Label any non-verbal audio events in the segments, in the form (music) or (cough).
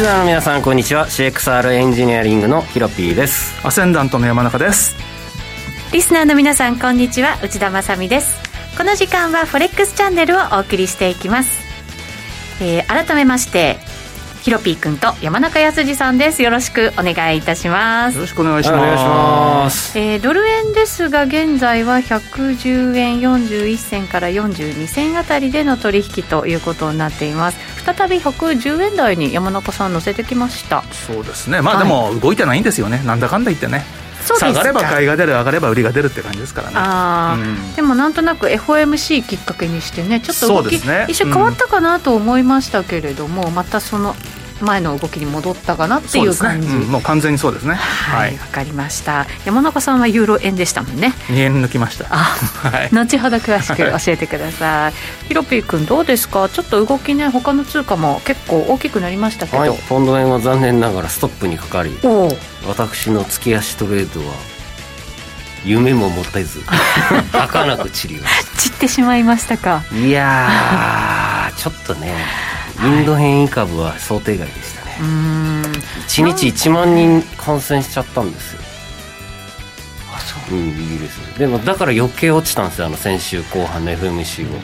リスナーの皆さんこんにちは。CXR エンジニアリングのヒロピーです。アセンダントの山中です。リスナーの皆さんこんにちは。内田まさです。この時間はフォレックスチャンネルをお送りしていきます、えー、改めましてヒロピー君と山中康さんです。よろしくお願いいたします。よろしくお願いします。えー、ドル円ですが現在は110円41銭から42銭あたりでの取引ということになっています。再び110円台に山中さん乗せてきました。そうですね。まあでも動いてないんですよね、はい、なんだかんだ言ってね下がれば買いが出る上がれば売りが出るって感じですからね。あ、うん、でもなんとなく FOMC きっかけにしてねちょっと動き、ね、一瞬変わったかなと思いましたけれども、うん、またその前の動きに戻ったかなっていう感じ、ねうん、もう完全にそうですね。はいわ、はい、かりました。山中さんはユーロ円でしたもんね。2円抜きました。あ、(laughs) はい、後ほど詳しく教えてください。ヒロピー君どうですか？ちょっと動きね他の通貨も結構大きくなりましたけど、はい、ポンド円は残念ながらストップにかかり私の月足トレードは夢も持てず (laughs) 儚く散りました。散ってしまいましたか。いやちょっとねインド変異株は想定外でしたね、はい、1日1万人感染しちゃったんですよ。あそう。うんイギリス。でもだから余計落ちたんですよあの先週後半の FMC を、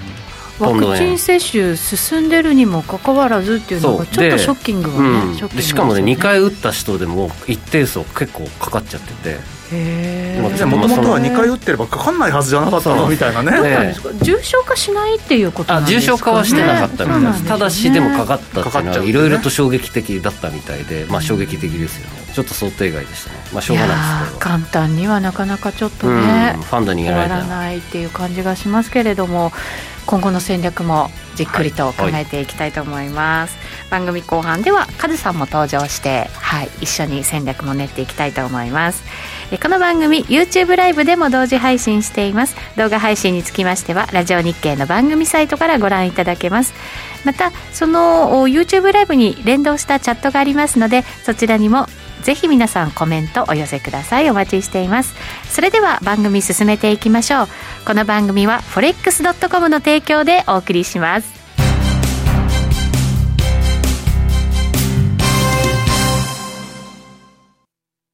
ワクチン接種進んでるにもかかわらずっていうのがちょっとショッキングはね、うん、しかもね2回打った人でも一定数結構かかっちゃっててもともとは2回打ってればかかんないはずじゃなかったの？みたいなね。ね重症化しないっていうことなんですか、ね、重症化はしてなかったみたいです、ね、ただしでもかかったっていうのはいろいろと衝撃的だったみたいで、まあ、衝撃的ですよね。ちょっと想定外でしたね、まあ、しょうがないですけど。簡単にはなかなかちょっとね、うん、ファンドにやらない。っていう感じがしますけれども今後の戦略もじっくりと考えていきたいと思います、はいはい、番組後半ではカズさんも登場して、はい、一緒に戦略も練っていきたいと思いますこの番組 YouTube ライブでも同時配信しています。動画配信につきましてはラジオ日経の番組サイトからご覧いただけます。またその YouTube ライブに連動したチャットがありますのでそちらにもぜひ皆さんコメントお寄せください。お待ちしています。それでは番組進めていきましょう。この番組は forex.com の提供でお送りします。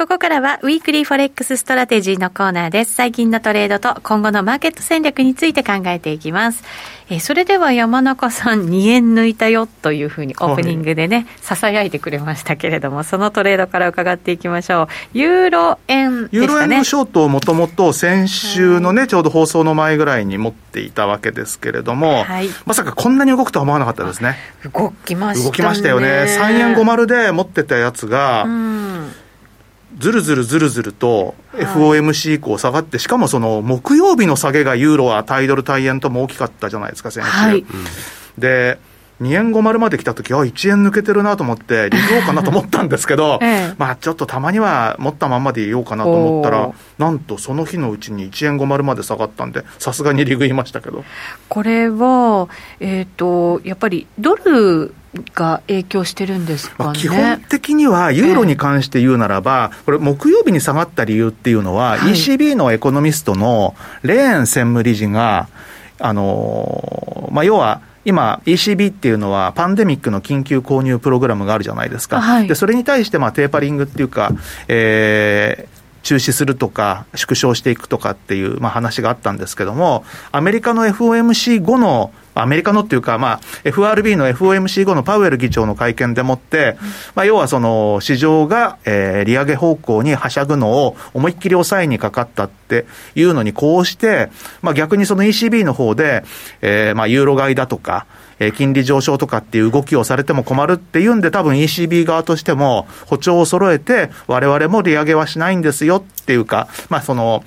ここからはウィークリーフォレックスストラテジーのコーナーです。最近のトレードと今後のマーケット戦略について考えていきます。えそれでは山中さん2円抜いたよというふうにオープニングでね、ささやいてくれましたけれどもそのトレードから伺っていきましょう。ユーロ円、ね、ユーロ円のショートをもともと先週のね、ちょうど放送の前ぐらいに持っていたわけですけれども、はい、まさかこんなに動くとは思わなかったですね。動きました、ね、動きましたよね。3円50で持ってたやつが、うんずるずるずるずると FOMC 以降下がって、しかもその木曜日の下げがユーロはタイドル、タイ円とも大きかったじゃないですか、先週。はい、で2円50まで来た時は1円抜けてるなと思って、利用かなと思ったんですけど、(laughs) ええ、まあちょっとたまには持ったまんまでいようかなと思ったら、なんとその日のうちに1円50まで下がったんで、さすがに利食いましたけど。これは、えっ、ー、と、やっぱりドルが影響してるんですか、ね、基本的には、ユーロに関して言うならば、えこれ、木曜日に下がった理由っていうのは、はい、ECB のエコノミストのレーン専務理事が、あのまあ、要は、今、ECB っていうのは、パンデミックの緊急購入プログラムがあるじゃないですか、はい、でそれに対してまあテーパリングっていうか、えー、中止するとか、縮小していくとかっていう、まあ、話があったんですけども、アメリカの FOMC 後のアメリカのっていうか、まあ、FRB の FOMC 後のパウエル議長の会見でもって、まあ、要はその市場が、えー、利上げ方向にはしゃぐのを思いっきり抑えにかかったっていうのにこうして、まあ、逆にその ECB の方で、えー、まあ、ユーロ買いだとか、え金利上昇とかっていう動きをされても困るっていうんで、多分 ECB 側としても歩調を揃えて、われわれも利上げはしないんですよっていうか、まあその、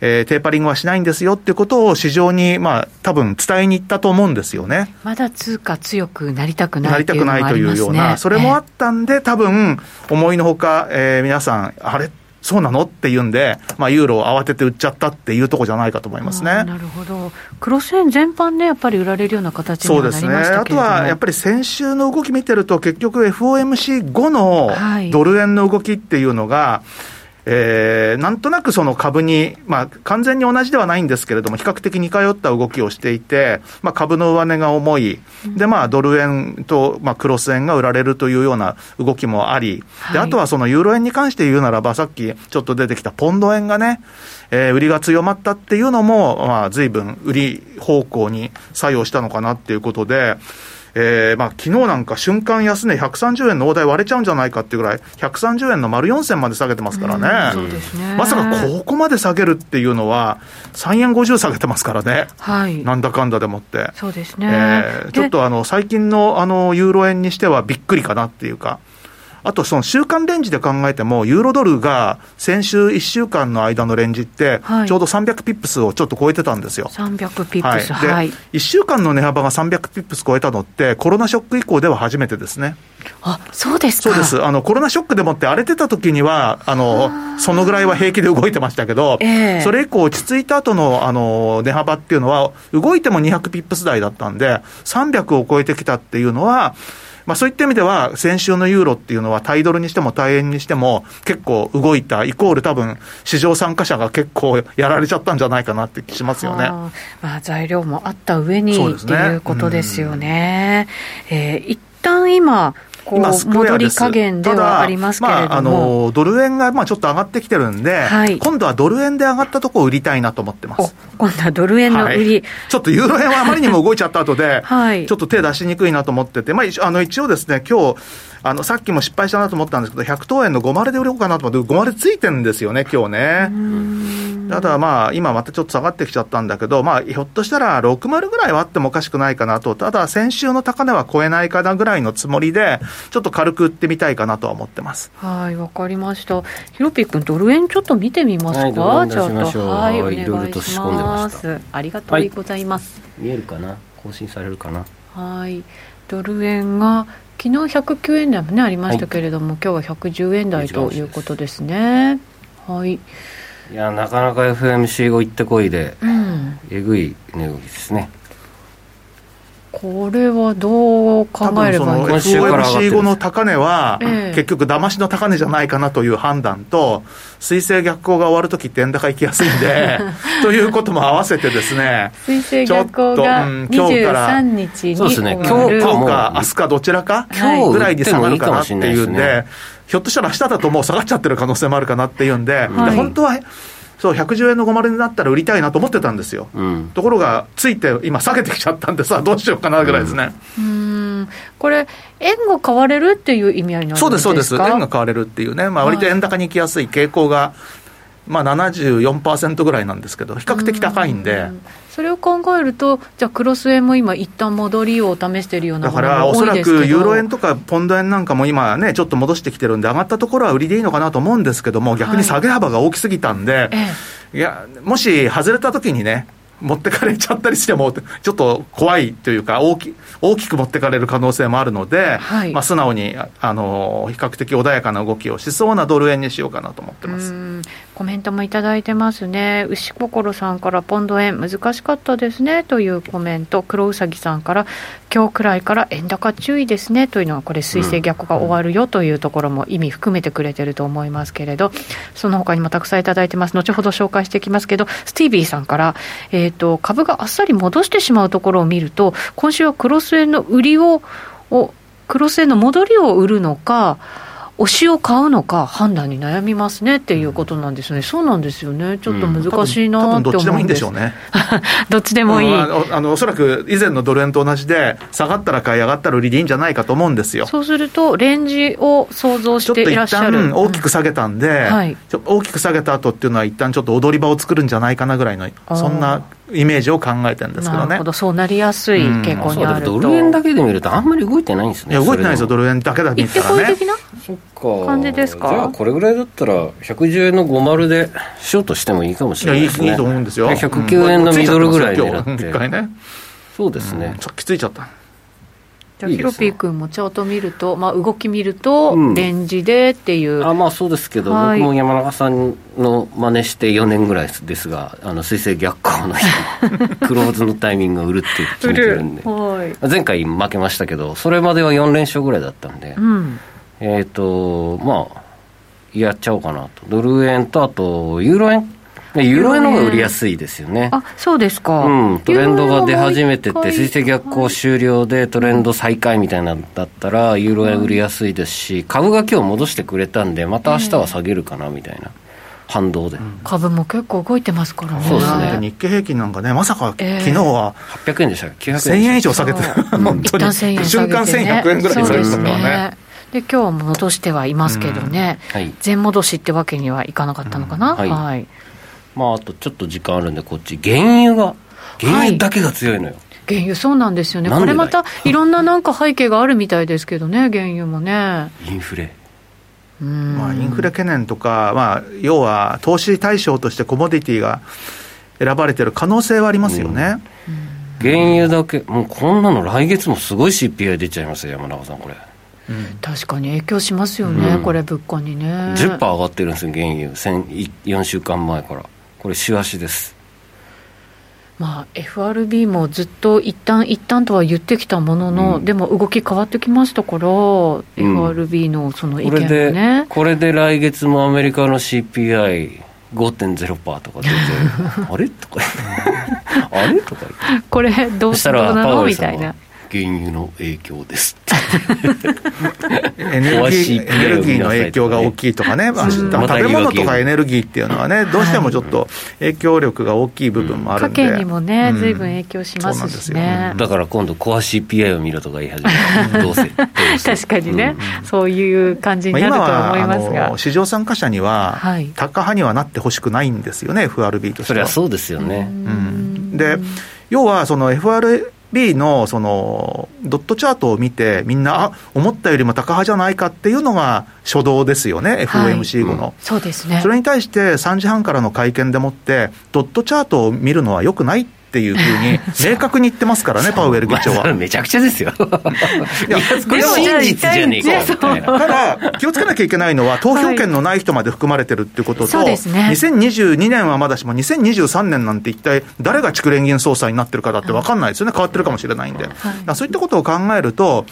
えー、テーパリングはしないんですよっていうことを市場に、まあ、多分伝えに行ったと思うんですよね。まだ通貨強くなりたくない、なりたくないというような、それもあったんで、多分、思いのほか、えー、皆さん、あれ？そうなの？っていうんで、まあ、ユーロを慌てて売っちゃったっていうところじゃないかと思いますね。なるほど、クロス円全般ね、やっぱり売られるような形になりましたそうですね、あとはやっぱり先週の動き見てると、結局、FOMC 後のドル円の動きっていうのが、はいえー、なんとなくその株に、まあ、完全に同じではないんですけれども、比較的似通った動きをしていて、まあ、株の上値が重い、で、まあ、ドル円と、まあ、クロス円が売られるというような動きもあり、で、あとはそのユーロ円に関して言うならば、さっきちょっと出てきたポンド円がね、えー、売りが強まったっていうのも、まあ、随分売り方向に作用したのかなっていうことで、えー、まあ昨日なんか瞬間安値130円の大台割れちゃうんじゃないかっていうぐらい、130円の丸4銭まで下げてますからね、そうですね。まさかここまで下げるっていうのは、3円50下げてますからね、はい、なんだかんだでもって、そうですね、えー、ちょっとあの最近のあのユーロ円にしてはびっくりかなっていうか。あとその週間レンジで考えても、ユーロドルが先週1週間の間のレンジって、ちょうど300ピップスをちょっと超えてたんですよ。300ピップス、はい。で、1週間の値幅が300ピップス超えたのって、コロナショック以降では初めてですね。あそうですそうです。あの、コロナショックでもって荒れてた時には、あの、そのぐらいは平気で動いてましたけど、えー、それ以降落ち着いた後の、あの、値幅っていうのは、動いても200ピップス台だったんで、300を超えてきたっていうのは、まあ、そういった意味では、先週のユーロっていうのは、対ドルにしても対円にしても、結構動いた、イコール多分、市場参加者が結構やられちゃったんじゃないかなって気しますよね。あまあ、材料もあった上に、ね、っていうことですよね。うん、えー、一旦今、今、スクエアです。加減ではありますけれども、まあ、あのドル円がまあちょっと上がってきてるんで、はい、今度はドル円で上がったところを売りたいなと思ってます。今度はドル円の売り、はい、ちょっとユーロ円はあまりにも動いちゃった後で、(laughs) はい、ちょっと手出しにくいなと思ってて、まあ、あの一応ですね、今日あのさっきも失敗したなと思ったんですけど、100等円の5丸で売ろうかなと思って、5丸ついてるんですよね、今日ね。ただまあ、今またちょっと下がってきちゃったんだけど、まあ、ひょっとしたら6丸ぐらいはあってもおかしくないかなと、ただ先週の高値は超えないかなぐらいのつもりで、ちょっと軽く売ってみたいかなとは思ってます。はい、わかりました。ヒロピー君、ドル円ちょっと見てみますか、はい、ちょっと。はい、お願いします。ありがとうございます。はい、見えるかな？更新されるかな？はい。ドル円が昨日109円台もねありましたけれども、はい、今日は110円台ということですね。はい。いやなかなか FMC 後行ってこいで、うん、えぐい値動きですねこれはどう考えればいいです。か FOMC 後の高値は、え結局、だましの高値じゃないかなという判断と、水星逆行が終わるときって円高行きやすいんで、(laughs) ということも合わせてですね、水星逆行が23日にそうですね、今日今日か明日かどちらか、ぐらいに下がるかなっていうんで、ひょっとしたら明日だともう下がっちゃってる可能性もあるかなっていうんで、はい、本当はそう、110円の5丸になったら売りたいなと思ってたんですよ。うん、ところが、ついて今下げてきちゃったんでさ、どうしようかなぐらいですね。うん、これ、円が買われるっていう意味合いなんですか？そうです、そうです。円が買われるっていうね、まあ、割と円高に行きやすい傾向が、まあ74%ぐらいなんですけど、比較的高いんで。それを考えると、じゃあ、クロス円も今、一旦戻りを試しているようなだから、おそらくユーロ円とかポンド円なんかも今ね、ちょっと戻してきてるんで、上がったところは売りでいいのかなと思うんですけども、逆に下げ幅が大きすぎたんで、はい、いや、もし外れた時にね、持ってかれちゃったりしても、ちょっと怖いというか大き、大きく持ってかれる可能性もあるので、はい、まあ、素直にあの比較的穏やかな動きをしそうなドル円にしようかなと思ってますコメントもいただいてますね、牛心さんからポンド円、難しかったですね。というコメント、黒うさぎさんから、今日くらいから円高注意ですね。というのは、これ、水星逆が終わるよ。というところも意味含めてくれてると思いますけれど、その他にもたくさんいただいてます、後ほど紹介していきますけど、スティービーさんから、えーと、株があっさり戻してしまうところを見ると、今週はクロス円の売りを、をクロス円の戻りを売るのか、推しを買うのか判断に悩みますねっていうことなんですね、そうなんですよね、ちょっと難しいなって思うんどっちでもいいんでしょうね。(laughs) どっちでもいい、うん、あのおそらく以前のドル円と同じで、下がったら買い、上がったら売りでいいんじゃないかと思うんですよ。そうすると、レンジを想像していらっしゃる。大きく下げたんで、うんはい、大きく下げた後っていうのは、一旦ちょっと踊り場を作るんじゃないかなぐらいの、そんなイメージを考えてるんですけどね。なるほど、そうなりやすい傾向にあると、うん、ドル円だけで見ると、あんまり動いてないんですね。いや、動いてないですよ、ドル円だけだけ見たらね。そっか。感じですか？じゃあ、これぐらいだったら、110円の50でしようとしてもいいかもしれないですね。いや、いいと思うんですよ。109円のミドルぐらい狙って。一回ね。そうですね。さっきついちゃった。じゃあ、ヒロピー君もチャート見ると、まあ、動き見ると、レンジでっていう、うん、あまあそうですけど、はい、僕も山中さんの真似して4年ぐらいです。が、あの水星逆行の人、(laughs) クローズのタイミングを売るって決めてるんで、はい、前回負けましたけど、それまでは4連勝ぐらいだったんで、うん、えっ、ー、と、まあ、やっちゃおうかなと、ドル円と、あと、ユーロ円ユーロ円の方が売りやすいですよね。あ、そうですか。うん、トレンドが出始めてて、水星逆行終了でトレンド再開みたいなんだったら、ユーロ円売りやすいですし、株が今日戻してくれたんで、また明日は下げるかなみたいな。反動で、うん、株も結構動いてますからね、そうですね。日経平均なんかね、まさか、えー、昨日は800円でしたっけ、1000円以上下げて、(laughs) 本当に、瞬間1100円ぐらい下げてたからね。で今日も戻してはいますけどね、うん。はい、全戻しってわけにはいかなかったのかな？うん、はい、はいまあ、あとちょっと時間あるんで、こっち、原油が、原油だけが強いのよ。はい原油そうなんですよね、これまたいろんななんか背景があるみたいですけどね、原油もね。インフレ。まあ、インフレ懸念とか、まあ、要は投資対象としてコモディティが選ばれてる可能性はありますよね、うん、原油だけ、もうこんなの来月もすごい CPI 出ちゃいますよ、山中さん、これ。うん、確かに影響しますよね、うん、これ、物価にね。10%上がってるんですよ、原油、4週間前から。これ、週足です。まあ、FRB もずっと一旦一旦とは言ってきたものの、うん、でも動き変わってきましたから、うん、FRB のその意見がね。これで来月もアメリカの CPI5.0% とか出て (laughs) あれ？とかあれ？とかこれどうしたらなのみたいな原油の影響です。エネルギーエネルギーの影響が大きいとかね、まあ、食べ物とかエネルギーっていうのはね、どうしてもちょっと影響力が大きい部分もあるんで、家計にもね、ずいぶん影響しますしね、だから今度、コア CPI を見ろとか言い始めた、どうせ、確かにね、そういう感じになると思いますが、市場参加者には、高派にはなってほしくないんですよね、FRB としては。それはそうですよね。で要はその B のそのドットチャートを見て、みんな、あ思ったよりも高派じゃないかっていうのが初動ですよね、FOMC 後の、はいうん、そうですね。それに対して、3時半からの会見でもって、ドットチャートを見るのはよくないっていうふうに、(laughs) 明確に言ってますからね、パウエル議長は。めちゃくちゃですよ。いや、これ真実じゃねえかただ、気をつけなきゃいけないのは、投票権のない人まで含まれてるっていうことと、はい、2022年はまだしも、2023年なんて一体、誰が蓄連銀総裁になってるかだって分かんないですよね、変わってるかもしれないんで。はい、そういったことを考えると、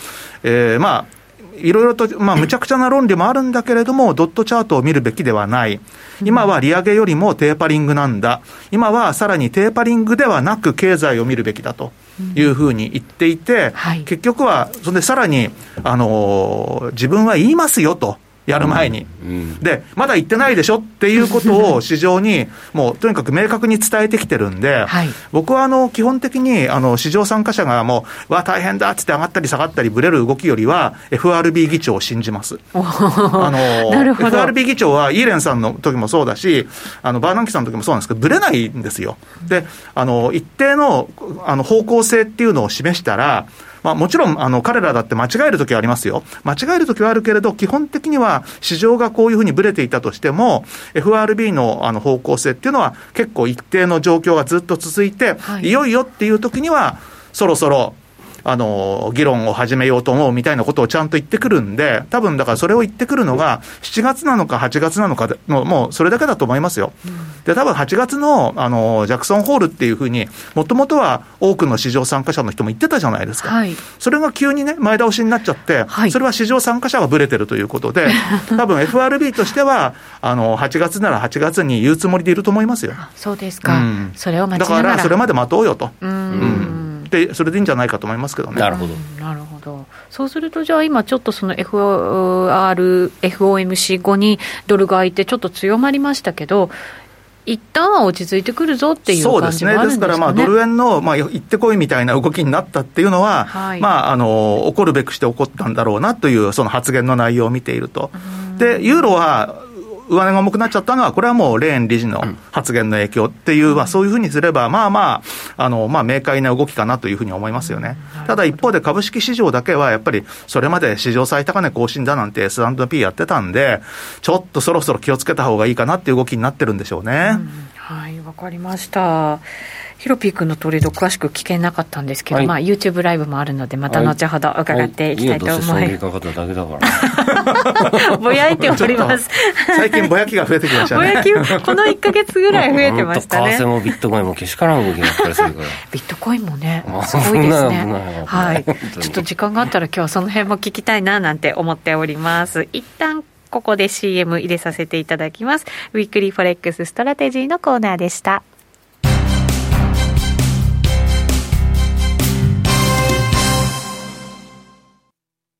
えー、まあ、いろいろと、まあ、むちゃくちゃな論理もあるんだけれども、ドットチャートを見るべきではない。今は利上げよりもテーパリングなんだ。今はさらにテーパリングではなく経済を見るべきだというふうに言っていて、結局は、それでさらに、あのー、自分は言いますよと。やる前に、うん。うん、で、まだ言ってないでしょっていうことを (laughs) 市場に、もうとにかく明確に伝えてきてるんで、はい、僕はあの基本的にあの市場参加者がもう、わ、大変だっつって上がったり下がったり、ぶれる動きよりは、FRB 議長を信じます。あの (laughs) FRB 議長はイーレンさんの時もそうだし、あのバーナンキさんの時もそうなんですけど、ぶれないんですよ。で、あの一定のあの方向性っていうのを示したら、まあ、もちろんあの彼らだって間違えるときはありますよ。間違えるときはあるけれど、基本的には市場がこういうふうにぶれていたとしても、FRB のあの方向性っていうのは結構一定の状況がずっと続いて、はい、いよいよっていうときには、そろそろあの、議論を始めようと思うみたいなことをちゃんと言ってくるんで、多分だからそれを言ってくるのが、7月なのか8月なのかの、もうそれだけだと思いますよ。で、多分8月の、あの、ジャクソンホールっていうふうに、もともとは多くの市場参加者の人も言ってたじゃないですか。はい、それが急にね、前倒しになっちゃって、はい、それは市場参加者がぶれてるということで、(laughs) 多分 FRB としては、あの、8月なら8月に言うつもりでいると思いますよ。そうですか。うん、それを待ちながらだから、それまで待とうよと。うんうんでそれでいいんじゃないかと思いますけどね。なるほど。なるほど。そうすると、じゃあ今ちょっとその FR、FOMC 後にドル買いってちょっと強まりましたけど、一旦は落ち着いてくるぞっていう感じもあるんですか、ね、ですから、まあ、ドル円の、まあ、行ってこいみたいな動きになったっていうのは、はい、まあ、あの、起こるべくして起こったんだろうなという、その発言の内容を見ていると。で、ユーロは、上値が重くなっちゃったのは、これはもうレーン理事の発言の影響っていう、まあ、そういうふうにすれば、まあまあ、あの、まあ、明快な動きかなというふうに思いますよね。ただ一方で株式市場だけは、やっぱり、それまで史上最高値更新だなんて S&P やってたんで、ちょっとそろそろ気をつけた方がいいかなっていう動きになってるんでしょうね。うん、はい、わかりました。ヒロピー君のトレード詳しく聞けなかったんですけど、はい、まあ YouTube ライブもあるのでまた後ほど伺っていきたいと思います。はい、いぼやいております。最近ぼやきが増えてきましたね。ぼやきこの1か月ぐらい増えてましたね。為替もビットコインもけしからん動きがったりするから。ビットコインもね、すごいですね。はい。ちょっと時間があったら今日はその辺も聞きたいななんて思っております。一旦ここで CM 入れさせていただきます。ウィークリーフォレックスストラテジーのコーナーでした。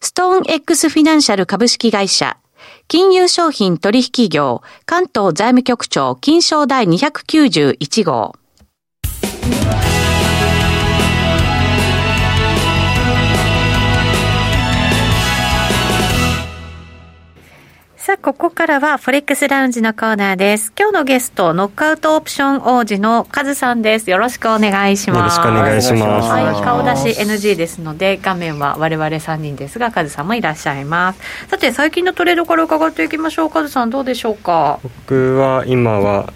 ストーン X フィナンシャル株式会社、金融商品取引業、関東財務局長、金賞第291号。さあ、ここからはフォレックスラウンジのコーナーです。今日のゲスト、ノックアウトオプション王子のカズさんです。よろしくお願いします。よろしくお願いします。はい、顔出し NG ですので、画面は我々3人ですが、カズさんもいらっしゃいます。さて、最近のトレードから伺っていきましょう。カズさん、どうでしょうか？僕は今は、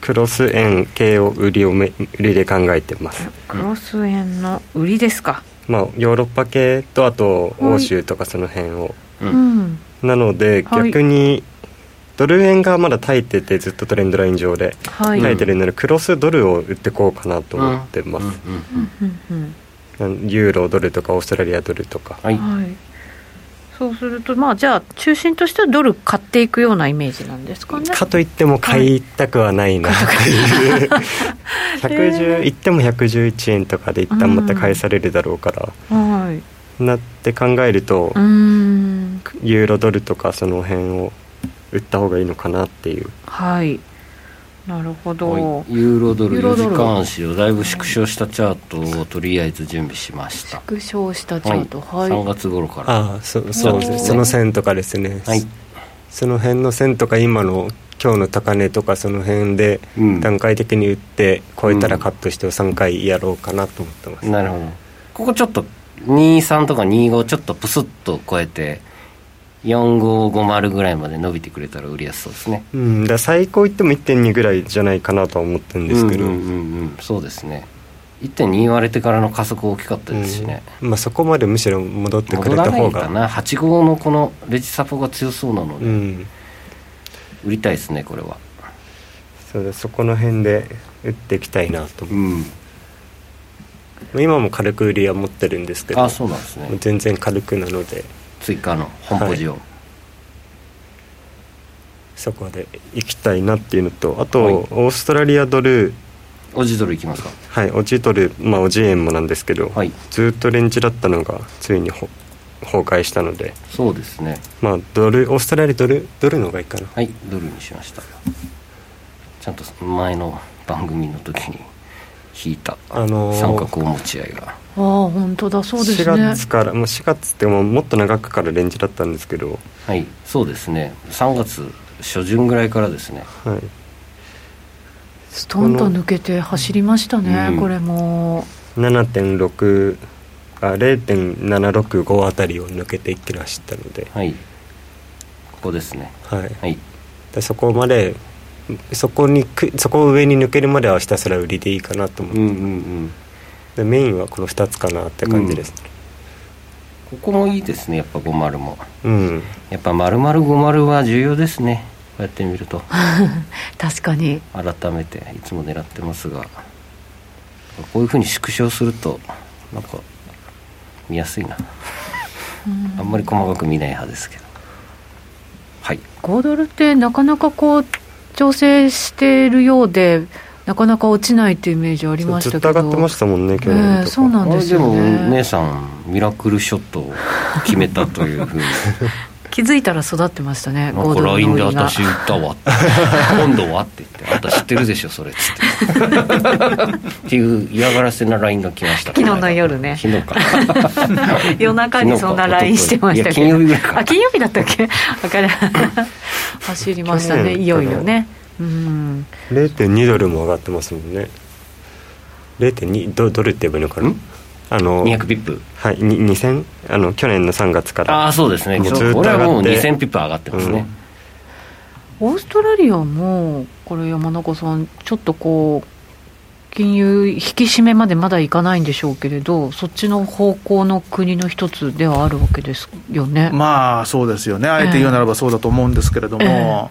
クロス円系を売りを売りで考えてます。クロス円の売りですか？まあ、ヨーロッパ系とあと欧州とかその辺を、うん、なので、逆にドル円がまだ耐えててずっとトレンドライン上で耐えてるので、クロスドルを売ってこうかなと思ってます、ユーロドルとかオーストラリアドルとか。はい、そうするとまあじゃあ中心としてはドル買っていくようなイメージなんですかね？かといっても買いたくはないなっていう、はい、(laughs) 110いっても111円とかで一旦また返されるだろうから、はい、なって考えるとうんユーロドルとかその辺を売った方がいいのかなっていう。はい。なるほど、はい、ユーロドル4時間足をだいぶ縮小したチャートをとりあえず準備しました。縮小したチャート。はい、3月頃から。ああそそうですその線とかですね。はい。その辺の線とか今の今日の高値とかその辺で段階的に売って超えたらカットして3回やろうかなと思ってます、うん、なるほど。ここちょっと23とか25ちょっとプスッと超えて4550ぐらいまで伸びてくれたら売りやすそうですね。うん。だ最高いっても1.2ぐらいじゃないかなとは思ってるんですけど。うんうんうん、うん、そうですね。1.2言われてからの加速大きかったですしね、うん、まあ、そこまでむしろ戻ってくれた方が。かな。8号のこのレジサポが強そうなので、うん、売りたいですねこれは。そうだ。そこの辺で売っていきたいなと。思う、うん、今も軽く売りは持ってるんですけど。あそうなんですね。全然軽くなので追加の本ポジを、はい、そこで行きたいなっていうのとあと、はい、オーストラリアドル。オジドルいきますか？はいオジドルまあオジ円もなんですけど、はい、ずっとレンジだったのがついにほ崩壊したので。そうですね。まあドルオーストラリアドルドルの方がいいかな。はいドルにしました。ちゃんと前の番組の時に引いたあのー、三角お持ち合いが。ああ本当だそうですね。4月からもう4月ってももっと長くからレンジだったんですけど。はいそうですね。3月初旬ぐらいからですね。はい。ストンと抜けて走りましたね、うん、これも。7.6あ0.765あたりを抜けていってらしたので。はい。ここですね。はい、はい、でそこまでそこにそこを上に抜けるまではひたすら売りでいいかなと思って、うんうんうん、でメインはこの2つかなって感じです、うん、ここもいいですねやっぱ50も、うん、やっぱ丸々50は重要ですねこうやって見ると。(laughs) 確かに。改めていつも狙ってますが。こういうふうに縮小するとなんか見やすいな。あんまり細かく見ない派ですけど。はい。5ドルってなかなかこう調整しているようでなかなか落ちないっていうイメージありましたけど。ずっと上がってましたもんね去年とか、えー、そうなんですよ、ね、でも姉さんミラクルショットを決めたというふうに (laughs) 気づいたら育ってましたねなんか LINE で私言ったわ (laughs) 今度はって言って「あんた知ってるでしょそれ」っつって。っていう嫌がらせな LINE が来ました。昨日の夜ね。昨日か。(laughs) 夜中にそんな LINE してましたけど。金曜日ぐらいかあ金曜日だったっけ？分かる走りましたねいよいよね。うん。0.2ドルも上がってますもんね。0.2ドドルって言えばいいのかな？あの200ピップ。はい2000あの去年の3月から。ああそうですね。もうずっと上がって。もう2000ピップ上がってますね、うん、オーストラリアもこれ山中さんちょっとこう金融引き締めまでまだいかないんでしょうけれど、そっちの方向の国の一つではあるわけですよね。まあそうですよね、あえて言うならばそうだと思うんですけれども、えー、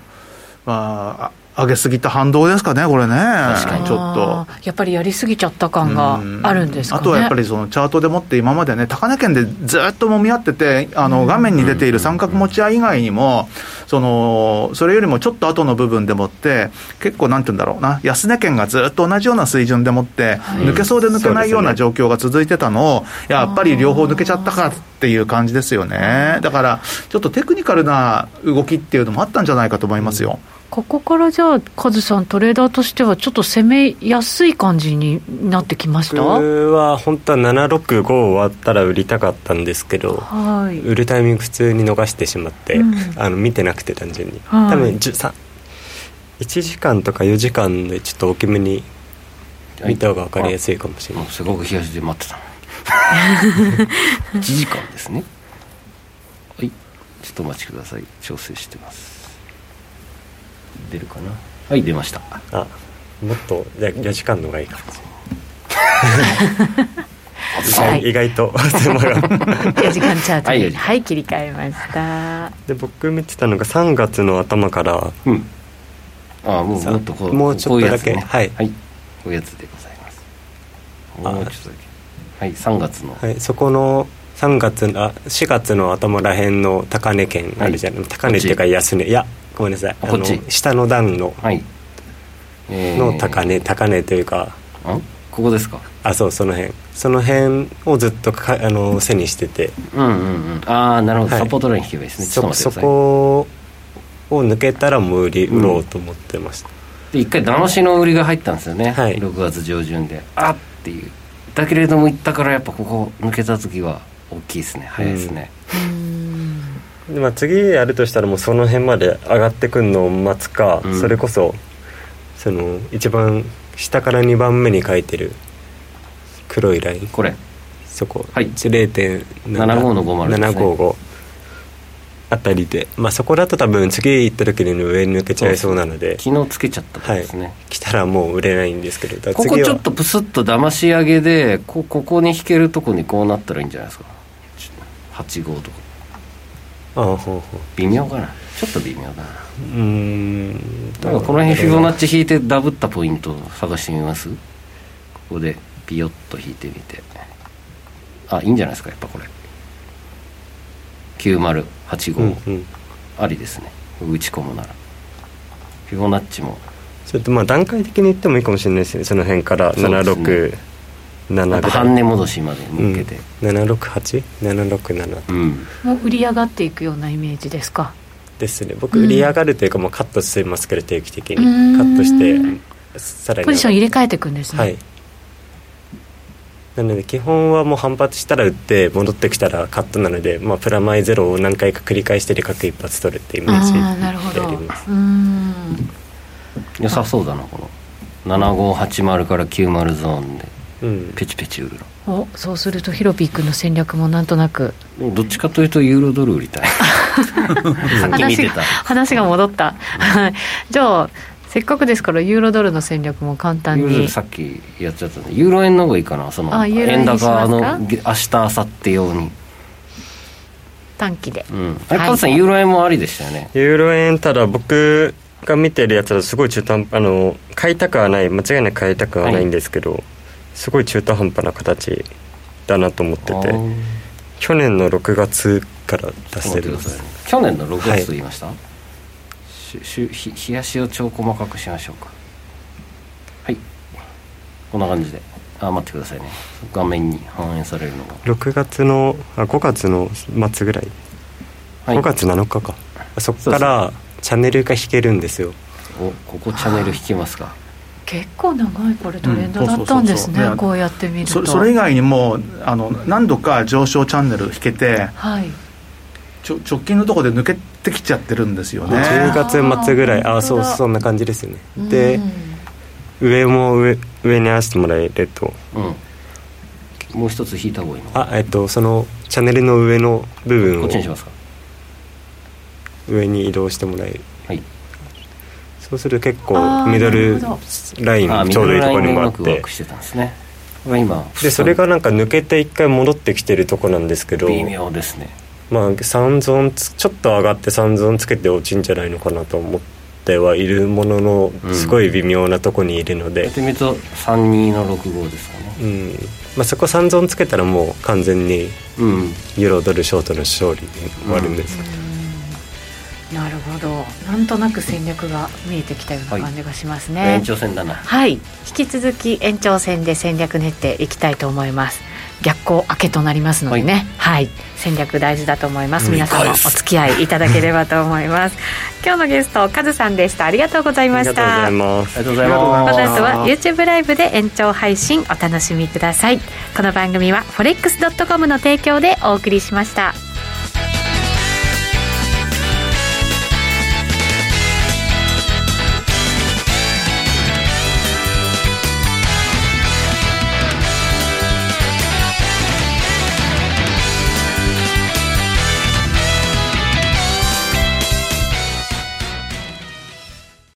まあ、上げすぎた反動ですかね、これね、確かに。ちょっと。やっぱりやりすぎちゃった感があるんですか、ね、あとはやっぱりそのチャートでもって、今までね、高値圏でずっともみ合ってて、あの画面に出ている三角持ち合い以外にも、そのそれよりもちょっと後の部分でもって、結構なんて言うんだろうな、安値圏がずっと同じような水準でもって、抜けそうで抜けないような状況が続いてたのを、やっぱり両方抜けちゃったかっていう感じですよね。だから、ちょっとテクニカルな動きっていうのもあったんじゃないかと思いますよ。ここからじゃあ、カズさん、トレーダーとしては、ちょっと攻めやすい感じになってきました？僕は本当は765終わったら売りたかったんですけど、はい、売るタイミング普通に逃してしまって、うん、あの見てなくて、単純に。はい、多分1時間とか4時間でちょっと大きめに見た方が分かりやすいかもしれない、すごく冷やしで待ってた1 (laughs) 時間ですね。はい。ちょっとお待ちください。調整してます出るかな？はい。出ました。あもっとじゃ4時間の方がいいか。もしれない。意外と4 (laughs) 時間チャートに、はい、はい、切り替えました。で僕見てたのが3月の頭から、うん、ああもうもっとこうもうちょっとだけ、ね、はい、はい、こういうやつでございます。もうちょっとだけ。はい3月の。はい。そこの3月あ4月の頭らへんの高値圏あるじゃない、はい、高値っていうか安値。いやごめんなさい。こっち。下の段の、はい。えー、の高値高値というか。ここですか。あそうその辺。その辺をずっとかあの背にしてて。うんうんうん。ああなるほど、はい、サポートライン引けばいいですね。そそこを抜けたらもう売り売ろうと思ってました、うん、で一回騙しの売りが入ったんですよね、はい、6月上旬で。あっていう。だけれども行ったからやっぱここ抜けた時は大きいですね。早いですね、うんまあ、次やるとしたらもうその辺まで上がってくるのを待つか、うん、それこそその一番下から2番目に書いてる黒いライン。これ。そこ、はい、0.75の50です、ね、755あたりで、まあ、そこだと多分次行った時に上に抜けちゃいそうなので。昨日つけちゃったですね、はい、来たらもう売れないんですけど。ここちょっとプスッと騙し上げでこここに引けるとこにこうなったらいいんじゃないですか。85とかああほうほう微妙かな。ちょっと微妙だな。うん。なんかこの辺フィボナッチ引いてダブったポイント探してみます？ここでピヨッと引いてみて。あいいんじゃないですかやっぱこれ。9085、うんうん、ありですね。打ち込むなら。フィボナッチも。ちょっとまあ段階的に言ってもいいかもしれないですねその辺から。76、7半値戻しまで向けて、うん、768?767、うん、もう売り上がっていくようなイメージですか？ですね。僕売り上がるというかもうカットしてますけど定期的にカットしてさらに。ポジション入れ替えていくんですね。はい。なので基本はもう反発したら売って戻ってきたらカットなので、まあ、プラマイゼロを何回か繰り返して各一発取るっていうイメージでやります。良さそうだなこの。7580から90ゾーンでペチペチ売るの、おそうするとヒロピー君の戦略もなんとなく。どっちかというとユーロドル売りたい。さっき見てた話が戻った。じゃあせっかくですからユーロドルの戦略も簡単に。さっきやっちゃったね。ユーロ円の方がいいかなその円高の明日明後日用に。短期で、うん、あれカズさん、ユーロ円もありでしたよね。ユーロ円ただ僕が見てるやつはすごい中途半端あの買いたくはない。間違いなく買いたくはないんですけど、はい、すごい中途半端な形だなと思ってて去年の6月から出せる去年の6月と言いました、はいしし冷やしを超細かくしましょうか。はい。こんな感じで。あ待ってくださいね。画面に反映されるのが6月のあ5月の末ぐらい、はい、5月7日か。そこからチャンネルが引けるんですよ。おここチャンネル引けますか結構長いこれトレンドだったんですね、こうやって見ると。それ以外にもあの何度か上昇チャンネル引けて、はい、ちょ直近のところで抜けてきちゃってるんですよね。10月末ぐらいああそうそんな感じですよね。で、上も上上に合わせてもらえると、うん、もう一つ引いた方がいいの？あえっとそのチャンネルの上の部分をこっちにしますか。上に移動してもらえる。はいそうすると結構ミドルラインちょうどいいところにもあって。今でそれがなんか抜けて一回戻ってきてるとこなんですけど微妙ですね。まあ3ゾーンちょっと上がって3ゾーンつけて落ちんじゃないのかなと思ってはいるもののすごい微妙なとこにいるので、やってみると32の65ですかね。うん。まあ、そこ3ゾーンつけたらもう完全にユーロドルショートの勝利に終わるんですけど、うん、なるほど。なんとなく戦略が見えてきたような感じがしますね、はい、延長戦だな。はい。引き続き延長戦で戦略練っていきたいと思います。逆行明けとなりますのでね、はい、はい、戦略大事だと思います。皆さんもお付き合いいただければと思います。(laughs) 今日のゲストカズさんでした。ありがとうございました。ありがとうございます。この後は YouTube ライブで延長配信お楽しみください。この番組は forex.com の提供でお送りしました